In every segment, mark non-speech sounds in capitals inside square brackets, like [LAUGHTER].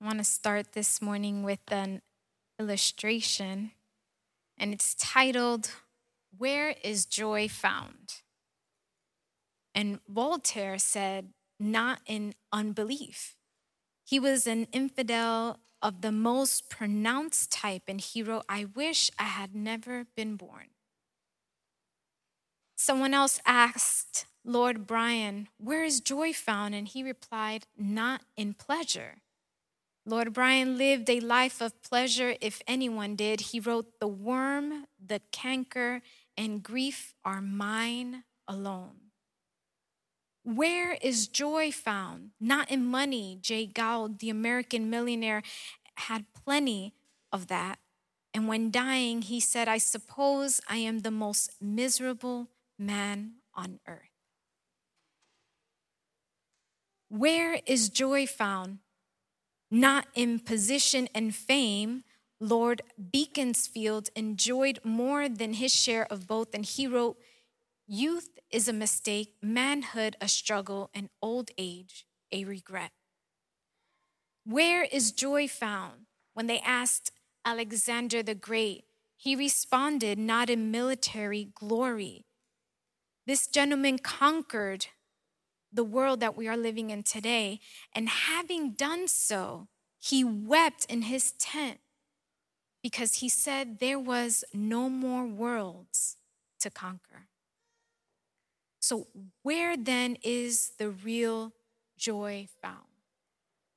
I want to start this morning with an illustration, and it's titled, Where is Joy Found? And Voltaire said, Not in unbelief. He was an infidel of the most pronounced type, and he wrote, I wish I had never been born. Someone else asked Lord Byron, Where is joy found? And he replied, Not in pleasure. Lord Byron lived a life of pleasure, if anyone did. He wrote, The worm, the canker, and grief are mine alone. Where is joy found? Not in money. Jay Gould, the American millionaire, had plenty of that. And when dying, he said, I suppose I am the most miserable man on earth. Where is joy found? Not in position and fame. Lord Beaconsfield enjoyed more than his share of both, and he wrote, Youth is a mistake, manhood a struggle, and old age a regret. Where is joy found? When they asked Alexander the Great, he responded, Not in military glory. This gentleman conquered the world that we are living in today. And having done so, he wept in his tent because he said there was no more worlds to conquer. So, where then is the real joy found?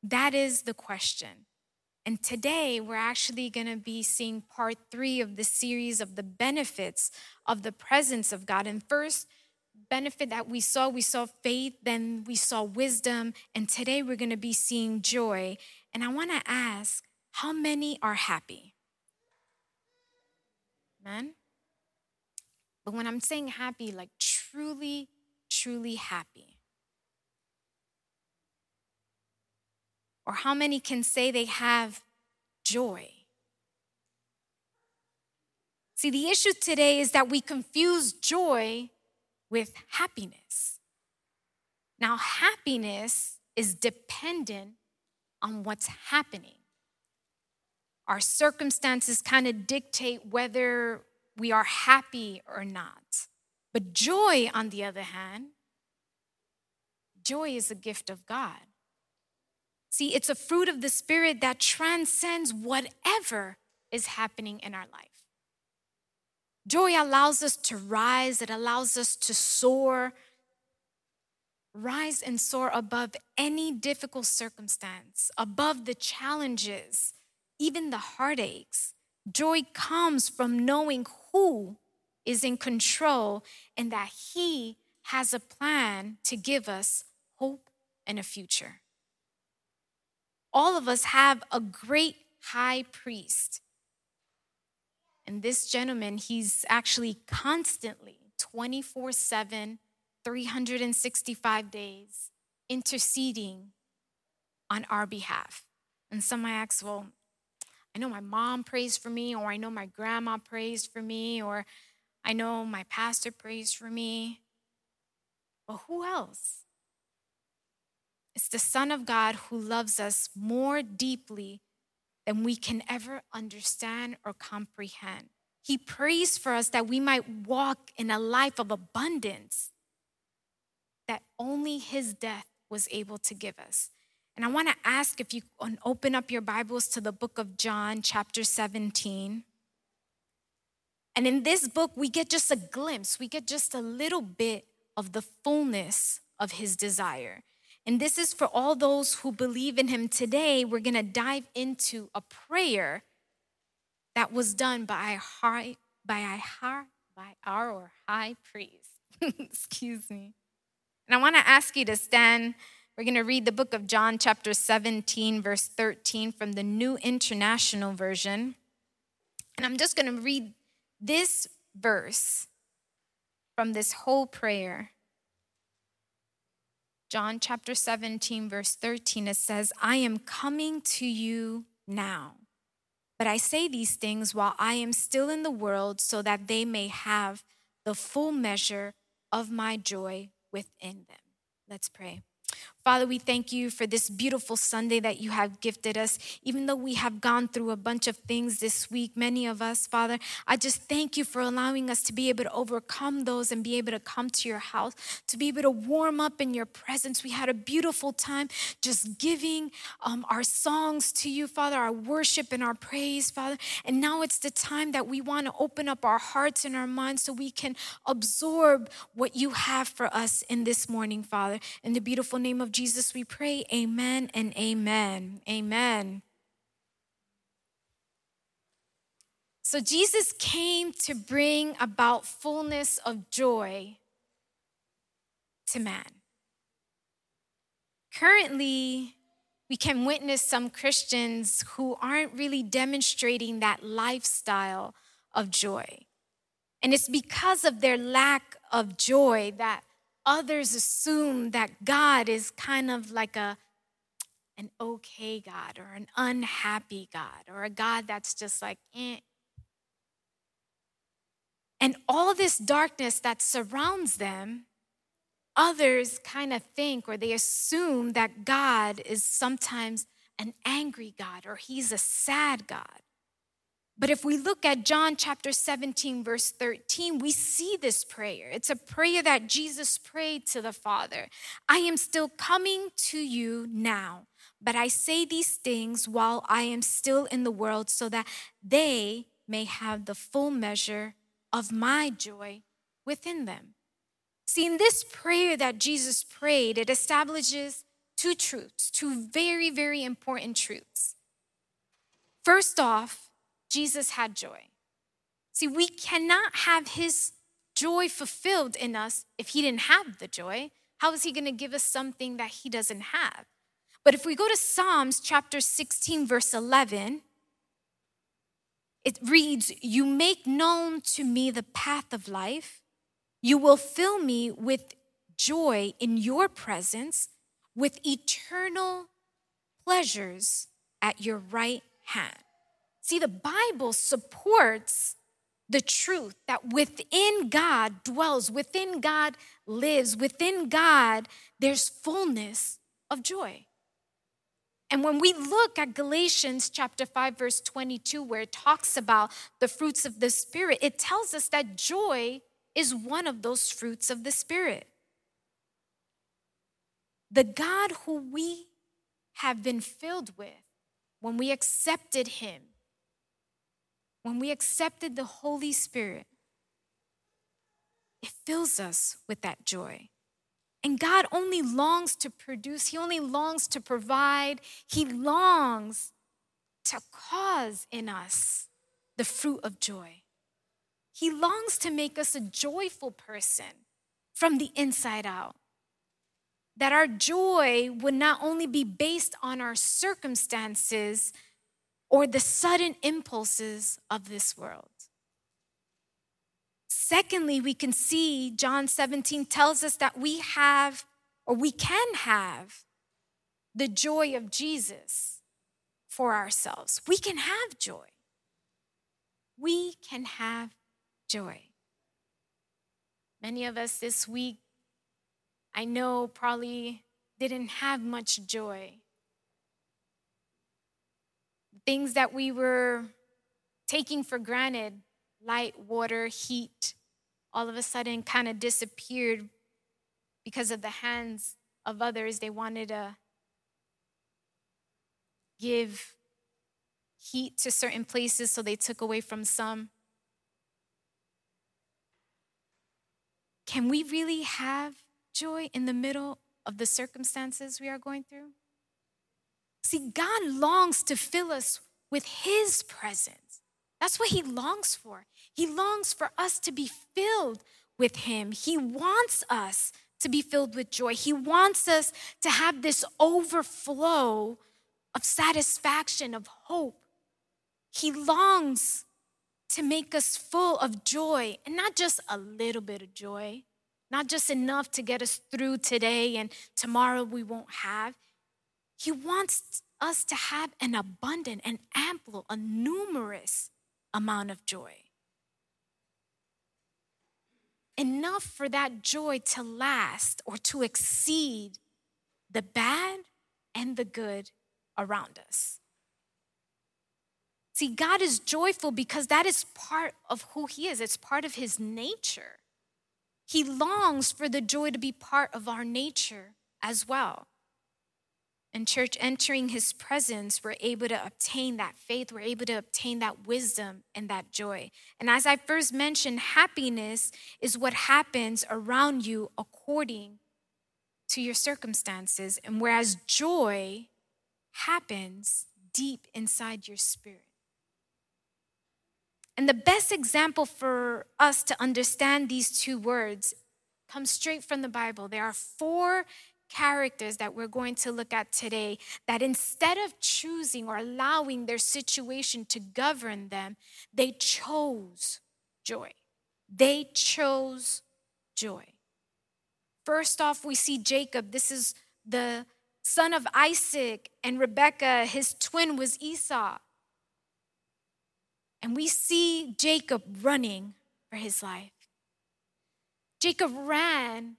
That is the question. And today, we're actually going to be seeing part three of the series of the benefits of the presence of God. And first, benefit that we saw. We saw faith, then we saw wisdom, and today we're going to be seeing joy. And I want to ask how many are happy? Amen? But when I'm saying happy, like truly, truly happy. Or how many can say they have joy? See, the issue today is that we confuse joy with happiness. Now, happiness is dependent on what's happening. Our circumstances kind of dictate whether we are happy or not. But joy, on the other hand, joy is a gift of God. See, it's a fruit of the Spirit that transcends whatever is happening in our life. Joy allows us to rise, it allows us to soar, rise and soar above any difficult circumstance, above the challenges, even the heartaches. Joy comes from knowing who is in control and that He has a plan to give us hope and a future. All of us have a great high priest and this gentleman, he's actually constantly 24 7, 365 days interceding on our behalf. And some might ask, well, I know my mom prays for me, or I know my grandma prays for me, or I know my pastor prays for me. But who else? It's the Son of God who loves us more deeply than we can ever understand or comprehend. He prays for us that we might walk in a life of abundance that only His death was able to give us. And I want to ask if you open up your Bibles to the book of John, chapter 17. And in this book, we get just a glimpse, we get just a little bit of the fullness of His desire. And this is for all those who believe in him today. We're going to dive into a prayer that was done by high, by our, by our high priest. [LAUGHS] Excuse me. And I want to ask you to stand. We're going to read the book of John, chapter 17, verse 13 from the New International Version. And I'm just going to read this verse from this whole prayer. John chapter 17, verse 13, it says, I am coming to you now. But I say these things while I am still in the world, so that they may have the full measure of my joy within them. Let's pray. Father, we thank you for this beautiful Sunday that you have gifted us. Even though we have gone through a bunch of things this week, many of us, Father, I just thank you for allowing us to be able to overcome those and be able to come to your house, to be able to warm up in your presence. We had a beautiful time just giving um, our songs to you, Father, our worship and our praise, Father. And now it's the time that we want to open up our hearts and our minds so we can absorb what you have for us in this morning, Father. In the beautiful name of Jesus we pray. Amen and amen. Amen. So Jesus came to bring about fullness of joy to man. Currently, we can witness some Christians who aren't really demonstrating that lifestyle of joy. And it's because of their lack of joy that others assume that God is kind of like a an okay God or an unhappy God or a God that's just like, eh. And all this darkness that surrounds them, others kind of think or they assume that God is sometimes an angry God or he's a sad God. But if we look at John chapter 17, verse 13, we see this prayer. It's a prayer that Jesus prayed to the Father I am still coming to you now, but I say these things while I am still in the world so that they may have the full measure of my joy within them. See, in this prayer that Jesus prayed, it establishes two truths, two very, very important truths. First off, Jesus had joy. See, we cannot have his joy fulfilled in us if he didn't have the joy. How is he going to give us something that he doesn't have? But if we go to Psalms chapter 16, verse 11, it reads, You make known to me the path of life. You will fill me with joy in your presence, with eternal pleasures at your right hand. See, the Bible supports the truth that within God dwells, within God lives, within God there's fullness of joy. And when we look at Galatians chapter 5 verse 22 where it talks about the fruits of the spirit, it tells us that joy is one of those fruits of the spirit. The God who we have been filled with when we accepted him when we accepted the Holy Spirit, it fills us with that joy. And God only longs to produce, He only longs to provide, He longs to cause in us the fruit of joy. He longs to make us a joyful person from the inside out. That our joy would not only be based on our circumstances, or the sudden impulses of this world. Secondly, we can see John 17 tells us that we have, or we can have, the joy of Jesus for ourselves. We can have joy. We can have joy. Many of us this week, I know, probably didn't have much joy things that we were taking for granted light, water, heat all of a sudden kind of disappeared because of the hands of others. They wanted to give heat to certain places, so they took away from some. Can we really have joy in the middle of the circumstances we are going through? See, God longs to fill us with His presence. That's what He longs for. He longs for us to be filled with Him. He wants us to be filled with joy. He wants us to have this overflow of satisfaction, of hope. He longs to make us full of joy and not just a little bit of joy, not just enough to get us through today and tomorrow we won't have. He wants us to have an abundant, and ample, a numerous amount of joy. Enough for that joy to last or to exceed the bad and the good around us. See, God is joyful because that is part of who He is, it's part of His nature. He longs for the joy to be part of our nature as well. And, church, entering His presence, we're able to obtain that faith, we're able to obtain that wisdom and that joy. And as I first mentioned, happiness is what happens around you according to your circumstances. And whereas joy happens deep inside your spirit. And the best example for us to understand these two words comes straight from the Bible. There are four characters that we're going to look at today that instead of choosing or allowing their situation to govern them, they chose joy. They chose joy. First off, we see Jacob. This is the son of Isaac, and Rebekah, his twin, was Esau. And we see Jacob running for his life. Jacob ran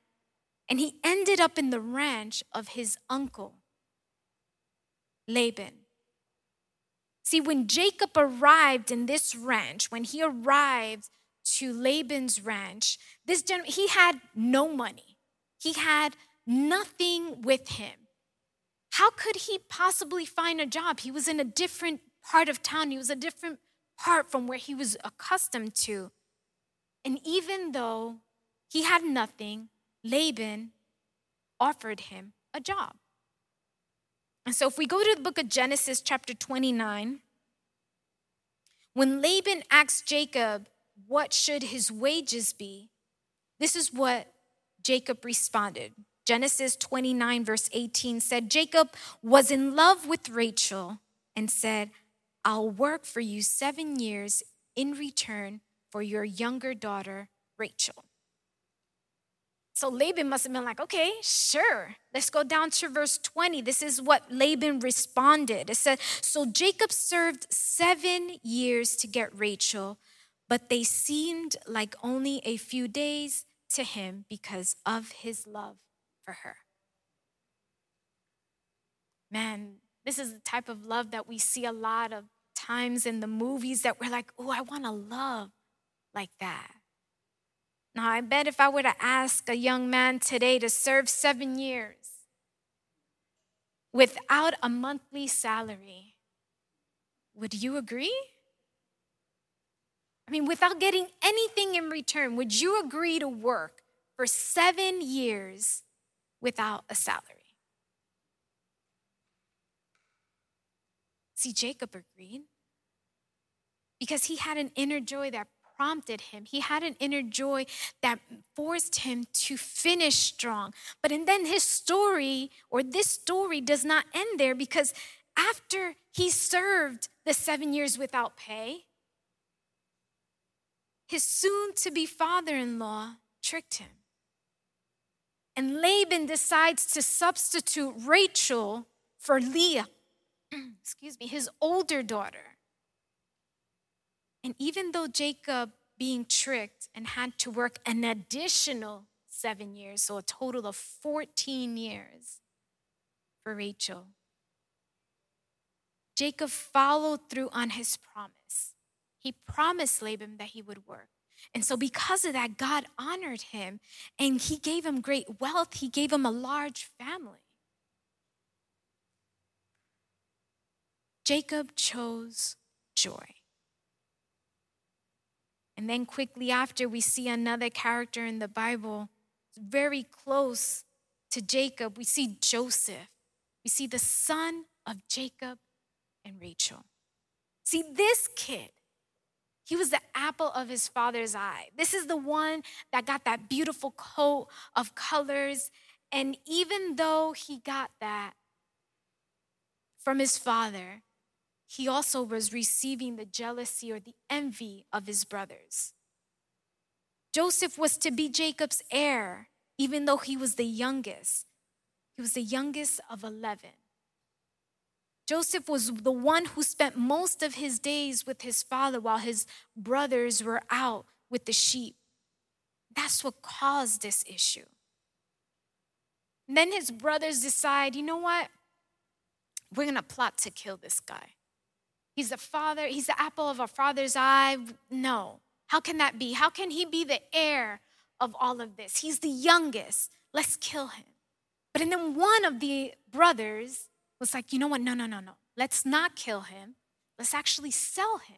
and he ended up in the ranch of his uncle, Laban. See, when Jacob arrived in this ranch, when he arrived to Laban's ranch, this gen- he had no money. He had nothing with him. How could he possibly find a job? He was in a different part of town. He was a different part from where he was accustomed to. And even though he had nothing, Laban offered him a job. And so if we go to the book of Genesis, chapter 29, when Laban asked Jacob, What should his wages be? This is what Jacob responded. Genesis 29, verse 18 said, Jacob was in love with Rachel and said, I'll work for you seven years in return for your younger daughter, Rachel. So Laban must have been like, okay, sure. Let's go down to verse 20. This is what Laban responded. It said, So Jacob served seven years to get Rachel, but they seemed like only a few days to him because of his love for her. Man, this is the type of love that we see a lot of times in the movies that we're like, oh, I want to love like that. Now, I bet if I were to ask a young man today to serve seven years without a monthly salary, would you agree? I mean, without getting anything in return, would you agree to work for seven years without a salary? See, Jacob agreed because he had an inner joy that prompted him. He had an inner joy that forced him to finish strong. But and then his story or this story does not end there because after he served the 7 years without pay, his soon to be father-in-law tricked him. And Laban decides to substitute Rachel for Leah [CLEARS THROAT] excuse me, his older daughter. And even though Jacob being tricked and had to work an additional seven years, so a total of 14 years for Rachel, Jacob followed through on his promise. He promised Laban that he would work. And so, because of that, God honored him and he gave him great wealth. He gave him a large family. Jacob chose joy. And then quickly after, we see another character in the Bible very close to Jacob. We see Joseph. We see the son of Jacob and Rachel. See, this kid, he was the apple of his father's eye. This is the one that got that beautiful coat of colors. And even though he got that from his father, he also was receiving the jealousy or the envy of his brothers. Joseph was to be Jacob's heir, even though he was the youngest. He was the youngest of 11. Joseph was the one who spent most of his days with his father while his brothers were out with the sheep. That's what caused this issue. And then his brothers decide, you know what? We're going to plot to kill this guy. He's the father, he's the apple of our father's eye. No. How can that be? How can he be the heir of all of this? He's the youngest. Let's kill him. But and then one of the brothers was like, you know what? No, no, no, no. Let's not kill him. Let's actually sell him.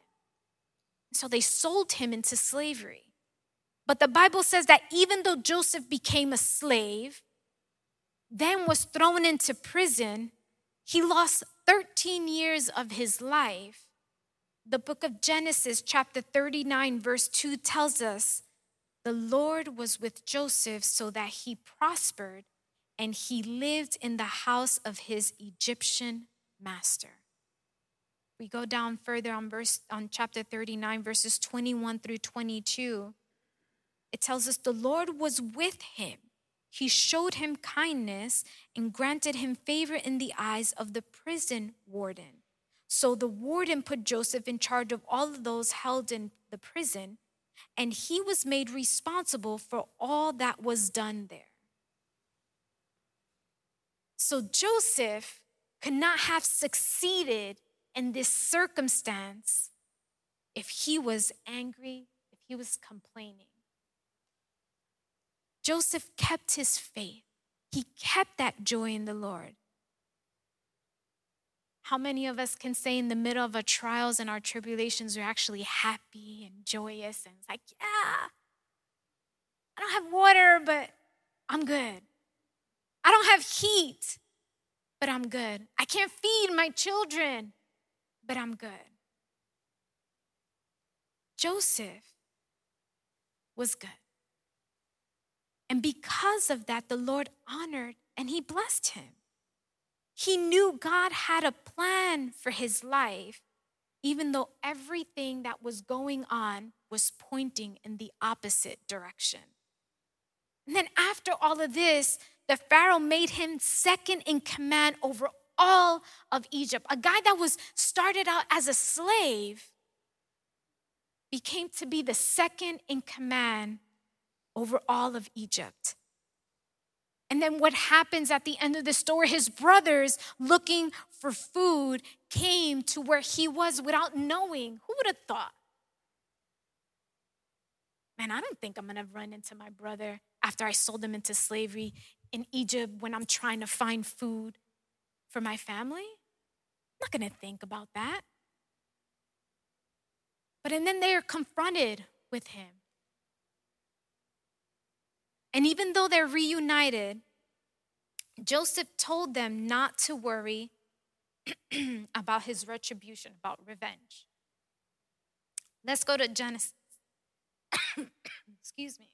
So they sold him into slavery. But the Bible says that even though Joseph became a slave, then was thrown into prison, he lost 13 years of his life. The book of Genesis, chapter 39, verse 2 tells us the Lord was with Joseph so that he prospered and he lived in the house of his Egyptian master. We go down further on verse on chapter 39 verses 21 through 22. It tells us the Lord was with him. He showed him kindness and granted him favor in the eyes of the prison warden. So the warden put Joseph in charge of all of those held in the prison, and he was made responsible for all that was done there. So Joseph could not have succeeded in this circumstance if he was angry, if he was complaining. Joseph kept his faith, he kept that joy in the Lord. How many of us can say in the middle of our trials and our tribulations, we're actually happy and joyous and it's like, yeah, I don't have water, but I'm good. I don't have heat, but I'm good. I can't feed my children, but I'm good. Joseph was good. And because of that, the Lord honored and he blessed him. He knew God had a plan for his life, even though everything that was going on was pointing in the opposite direction. And then, after all of this, the Pharaoh made him second in command over all of Egypt. A guy that was started out as a slave became to be the second in command over all of Egypt. And then what happens at the end of the story? His brothers, looking for food, came to where he was without knowing. Who would have thought? Man, I don't think I'm gonna run into my brother after I sold him into slavery in Egypt when I'm trying to find food for my family. I'm not gonna think about that. But and then they are confronted with him. And even though they're reunited, Joseph told them not to worry [CLEARS THROAT] about his retribution, about revenge. Let's go to Genesis. [COUGHS] Excuse me.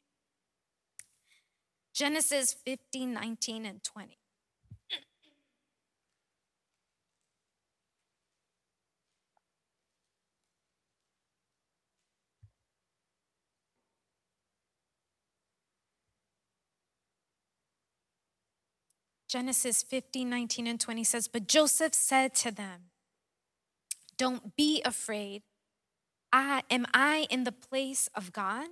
Genesis 15, 19, and 20. Genesis 15, 19, and 20 says, But Joseph said to them, Don't be afraid. I, am I in the place of God?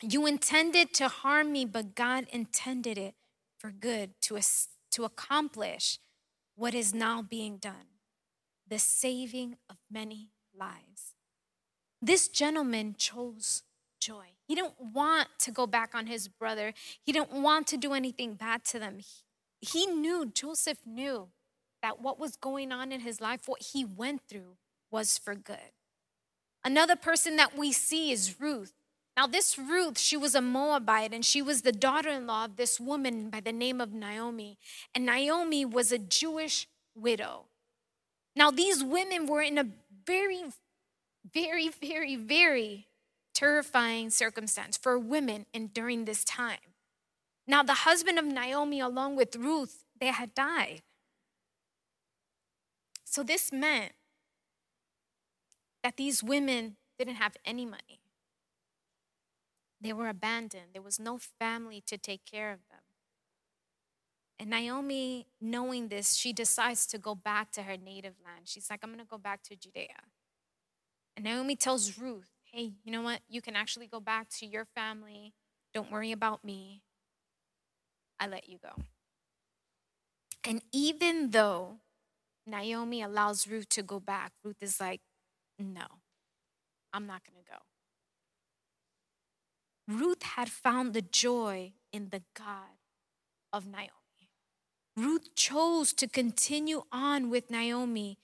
You intended to harm me, but God intended it for good to, to accomplish what is now being done the saving of many lives. This gentleman chose joy. He didn't want to go back on his brother. He didn't want to do anything bad to them. He, he knew, Joseph knew that what was going on in his life, what he went through, was for good. Another person that we see is Ruth. Now, this Ruth, she was a Moabite and she was the daughter in law of this woman by the name of Naomi. And Naomi was a Jewish widow. Now, these women were in a very, very, very, very terrifying circumstance for women in during this time. Now, the husband of Naomi, along with Ruth, they had died. So, this meant that these women didn't have any money. They were abandoned. There was no family to take care of them. And Naomi, knowing this, she decides to go back to her native land. She's like, I'm going to go back to Judea. And Naomi tells Ruth, hey, you know what? You can actually go back to your family. Don't worry about me. I let you go. And even though Naomi allows Ruth to go back, Ruth is like, no, I'm not going to go. Ruth had found the joy in the God of Naomi. Ruth chose to continue on with Naomi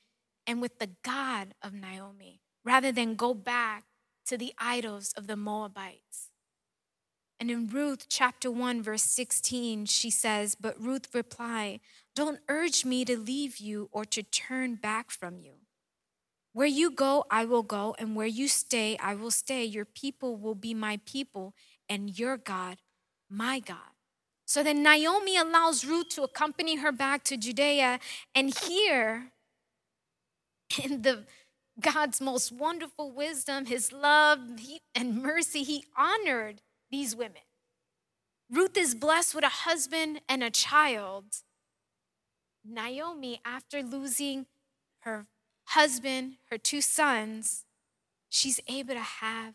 and with the God of Naomi rather than go back to the idols of the Moabites. And in Ruth chapter 1, verse 16, she says, But Ruth replied, Don't urge me to leave you or to turn back from you. Where you go, I will go, and where you stay, I will stay. Your people will be my people, and your God, my God. So then Naomi allows Ruth to accompany her back to Judea, and here, [LAUGHS] in the God's most wonderful wisdom, his love and mercy, he honored these women. Ruth is blessed with a husband and a child. Naomi, after losing her husband, her two sons, she's able to have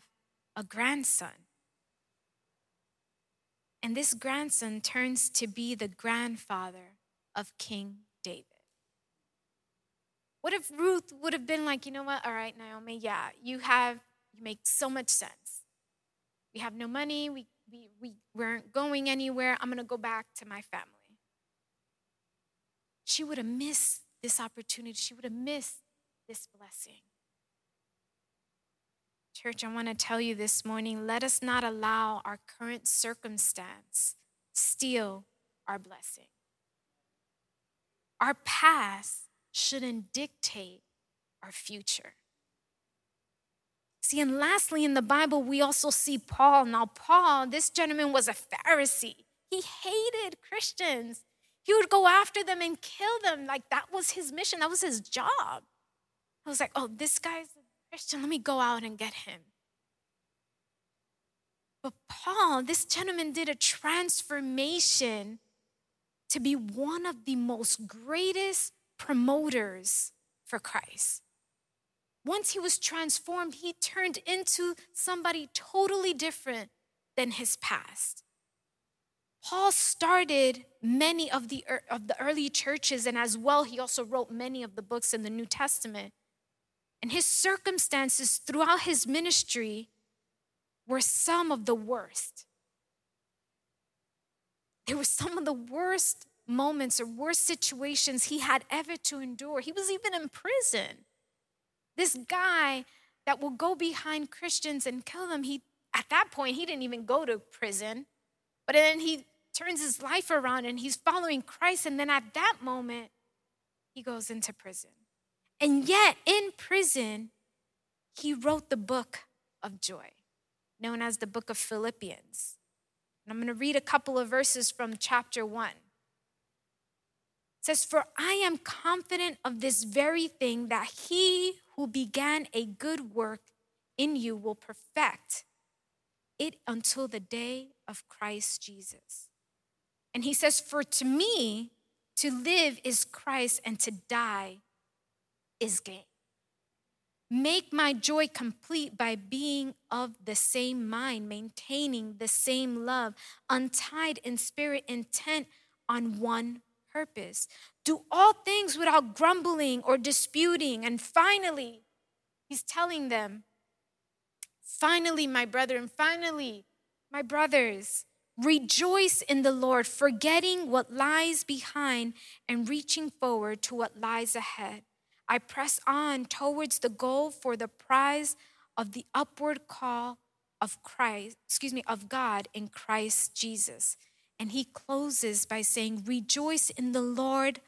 a grandson. And this grandson turns to be the grandfather of King David. What if Ruth would have been like, you know what? All right, Naomi, yeah, you have, you make so much sense. We have no money, we, we, we weren't going anywhere. I'm going to go back to my family. She would have missed this opportunity, she would have missed this blessing. Church, I want to tell you this morning let us not allow our current circumstance steal our blessing. Our past shouldn't dictate our future. See, and lastly, in the Bible, we also see Paul. Now, Paul, this gentleman was a Pharisee. He hated Christians. He would go after them and kill them. Like that was his mission, that was his job. I was like, oh, this guy's a Christian, let me go out and get him. But Paul, this gentleman did a transformation to be one of the most greatest promoters for Christ. Once he was transformed, he turned into somebody totally different than his past. Paul started many of the, er, of the early churches, and as well, he also wrote many of the books in the New Testament. And his circumstances throughout his ministry were some of the worst. They were some of the worst moments or worst situations he had ever to endure. He was even in prison. This guy that will go behind Christians and kill them, he at that point he didn't even go to prison. But then he turns his life around and he's following Christ and then at that moment he goes into prison. And yet, in prison, he wrote the book of joy, known as the book of Philippians. And I'm going to read a couple of verses from chapter 1. Says, For I am confident of this very thing that he who began a good work in you will perfect it until the day of Christ Jesus. And he says, For to me, to live is Christ, and to die is gain. Make my joy complete by being of the same mind, maintaining the same love, untied in spirit, intent on one purpose. Do all things without grumbling or disputing. And finally, he's telling them, finally, my brethren, finally, my brothers, rejoice in the Lord, forgetting what lies behind and reaching forward to what lies ahead. I press on towards the goal for the prize of the upward call of Christ, excuse me, of God in Christ Jesus. And he closes by saying, Rejoice in the Lord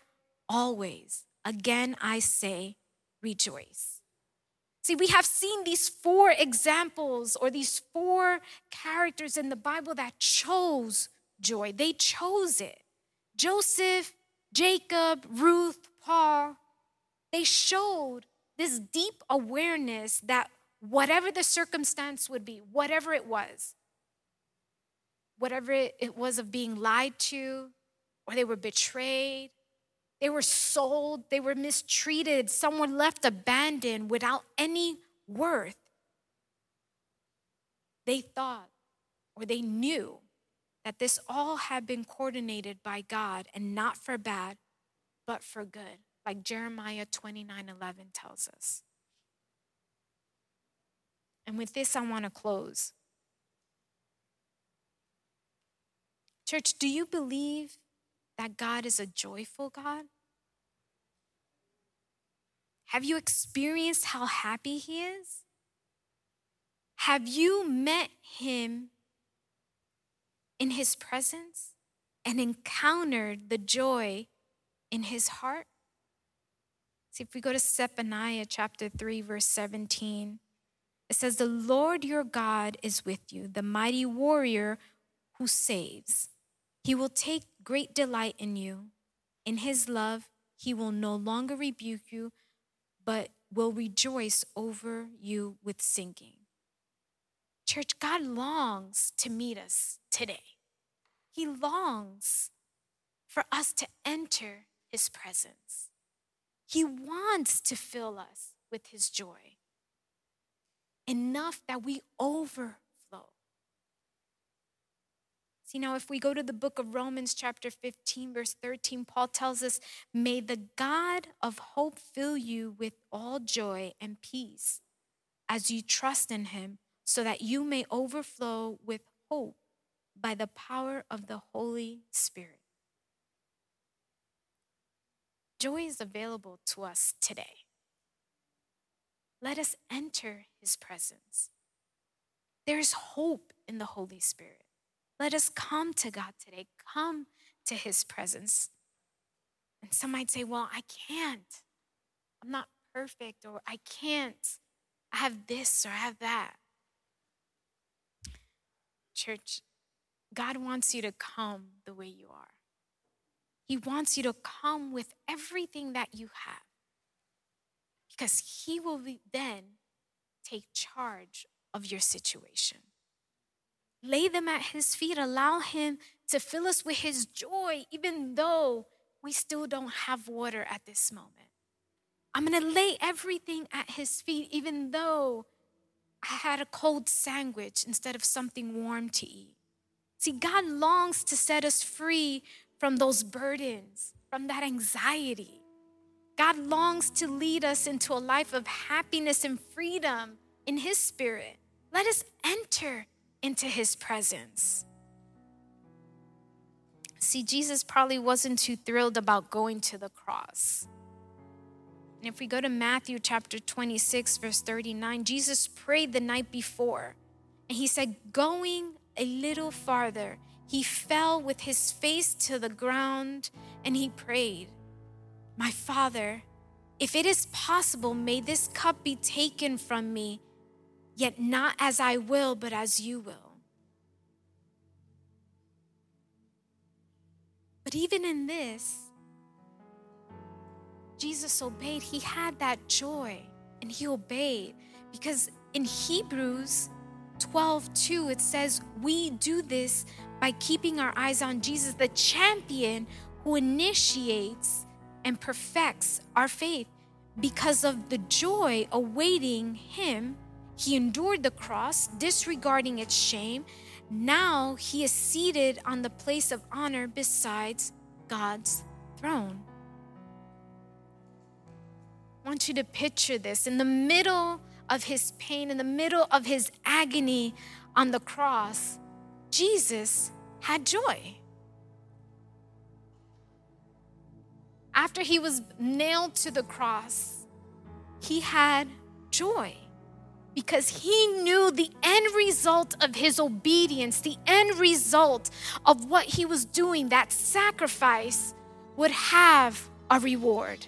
always. Again, I say, rejoice. See, we have seen these four examples or these four characters in the Bible that chose joy. They chose it. Joseph, Jacob, Ruth, Paul, they showed this deep awareness that whatever the circumstance would be, whatever it was, whatever it was of being lied to, or they were betrayed, they were sold, they were mistreated, someone left abandoned without any worth. They thought or they knew that this all had been coordinated by God and not for bad, but for good, like Jeremiah 29 11 tells us. And with this, I want to close. Church, do you believe that God is a joyful God? Have you experienced how happy He is? Have you met Him in His presence and encountered the joy in His heart? See, if we go to Zephaniah chapter 3, verse 17, it says, The Lord your God is with you, the mighty warrior who saves. He will take great delight in you. In his love, he will no longer rebuke you, but will rejoice over you with singing. Church, God longs to meet us today. He longs for us to enter his presence. He wants to fill us with his joy enough that we over See, now if we go to the book of Romans, chapter 15, verse 13, Paul tells us, May the God of hope fill you with all joy and peace as you trust in him, so that you may overflow with hope by the power of the Holy Spirit. Joy is available to us today. Let us enter his presence. There is hope in the Holy Spirit. Let us come to God today, come to his presence. And some might say, Well, I can't. I'm not perfect, or I can't. I have this or I have that. Church, God wants you to come the way you are. He wants you to come with everything that you have because He will then take charge of your situation lay them at His feet, allow Him to fill us with His joy, even though we still don't have water at this moment. I'm gonna lay everything at His feet, even though I had a cold sandwich instead of something warm to eat. See, God longs to set us free from those burdens, from that anxiety. God longs to lead us into a life of happiness and freedom in His Spirit. Let us enter into his presence. See, Jesus probably wasn't too thrilled about going to the cross. And if we go to Matthew chapter 26, verse 39, Jesus prayed the night before. And he said, Going a little farther, he fell with his face to the ground and he prayed, My Father, if it is possible, may this cup be taken from me. Yet not as I will, but as you will. But even in this, Jesus obeyed. He had that joy and he obeyed because in Hebrews 12 2, it says, We do this by keeping our eyes on Jesus, the champion who initiates and perfects our faith. Because of the joy awaiting him, he endured the cross, disregarding its shame. Now he is seated on the place of honor besides God's throne. I want you to picture this in the middle of his pain, in the middle of his agony on the cross, Jesus had joy. After he was nailed to the cross, he had joy because he knew the end result of his obedience, the end result of what he was doing, that sacrifice would have a reward.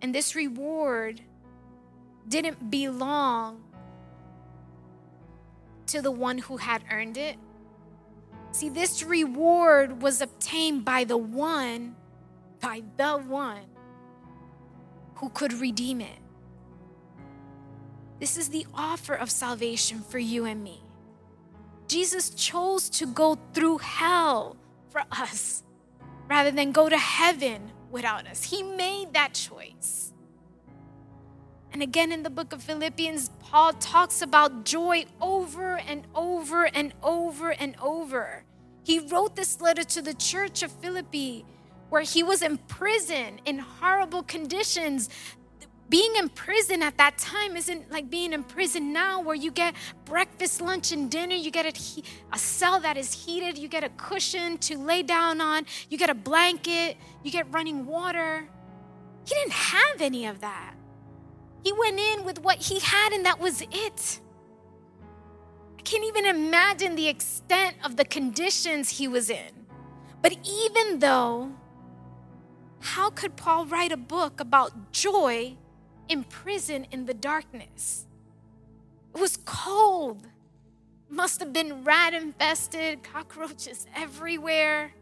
And this reward didn't belong to the one who had earned it. See, this reward was obtained by the one, by the one who could redeem it. This is the offer of salvation for you and me. Jesus chose to go through hell for us rather than go to heaven without us. He made that choice. And again in the book of Philippians, Paul talks about joy over and over and over and over. He wrote this letter to the church of Philippi where he was in prison in horrible conditions. Being in prison at that time isn't like being in prison now, where you get breakfast, lunch, and dinner. You get a, a cell that is heated. You get a cushion to lay down on. You get a blanket. You get running water. He didn't have any of that. He went in with what he had, and that was it. I can't even imagine the extent of the conditions he was in. But even though, how could Paul write a book about joy in prison in the darkness? It was cold, must have been rat infested, cockroaches everywhere.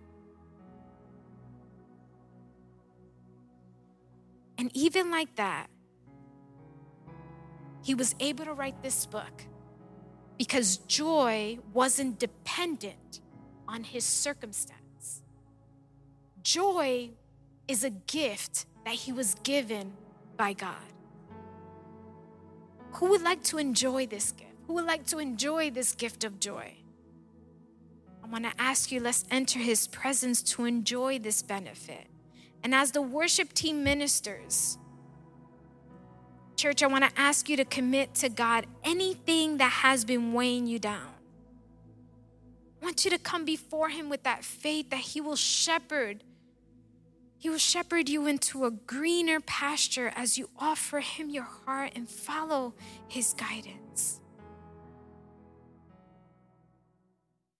And even like that, he was able to write this book because joy wasn't dependent on his circumstance. Joy is a gift that he was given by God. Who would like to enjoy this gift? Who would like to enjoy this gift of joy? I want to ask you, let's enter his presence to enjoy this benefit. And as the worship team ministers, Church, I want to ask you to commit to God anything that has been weighing you down. I want you to come before Him with that faith that He will shepherd. He will shepherd you into a greener pasture as you offer Him your heart and follow His guidance.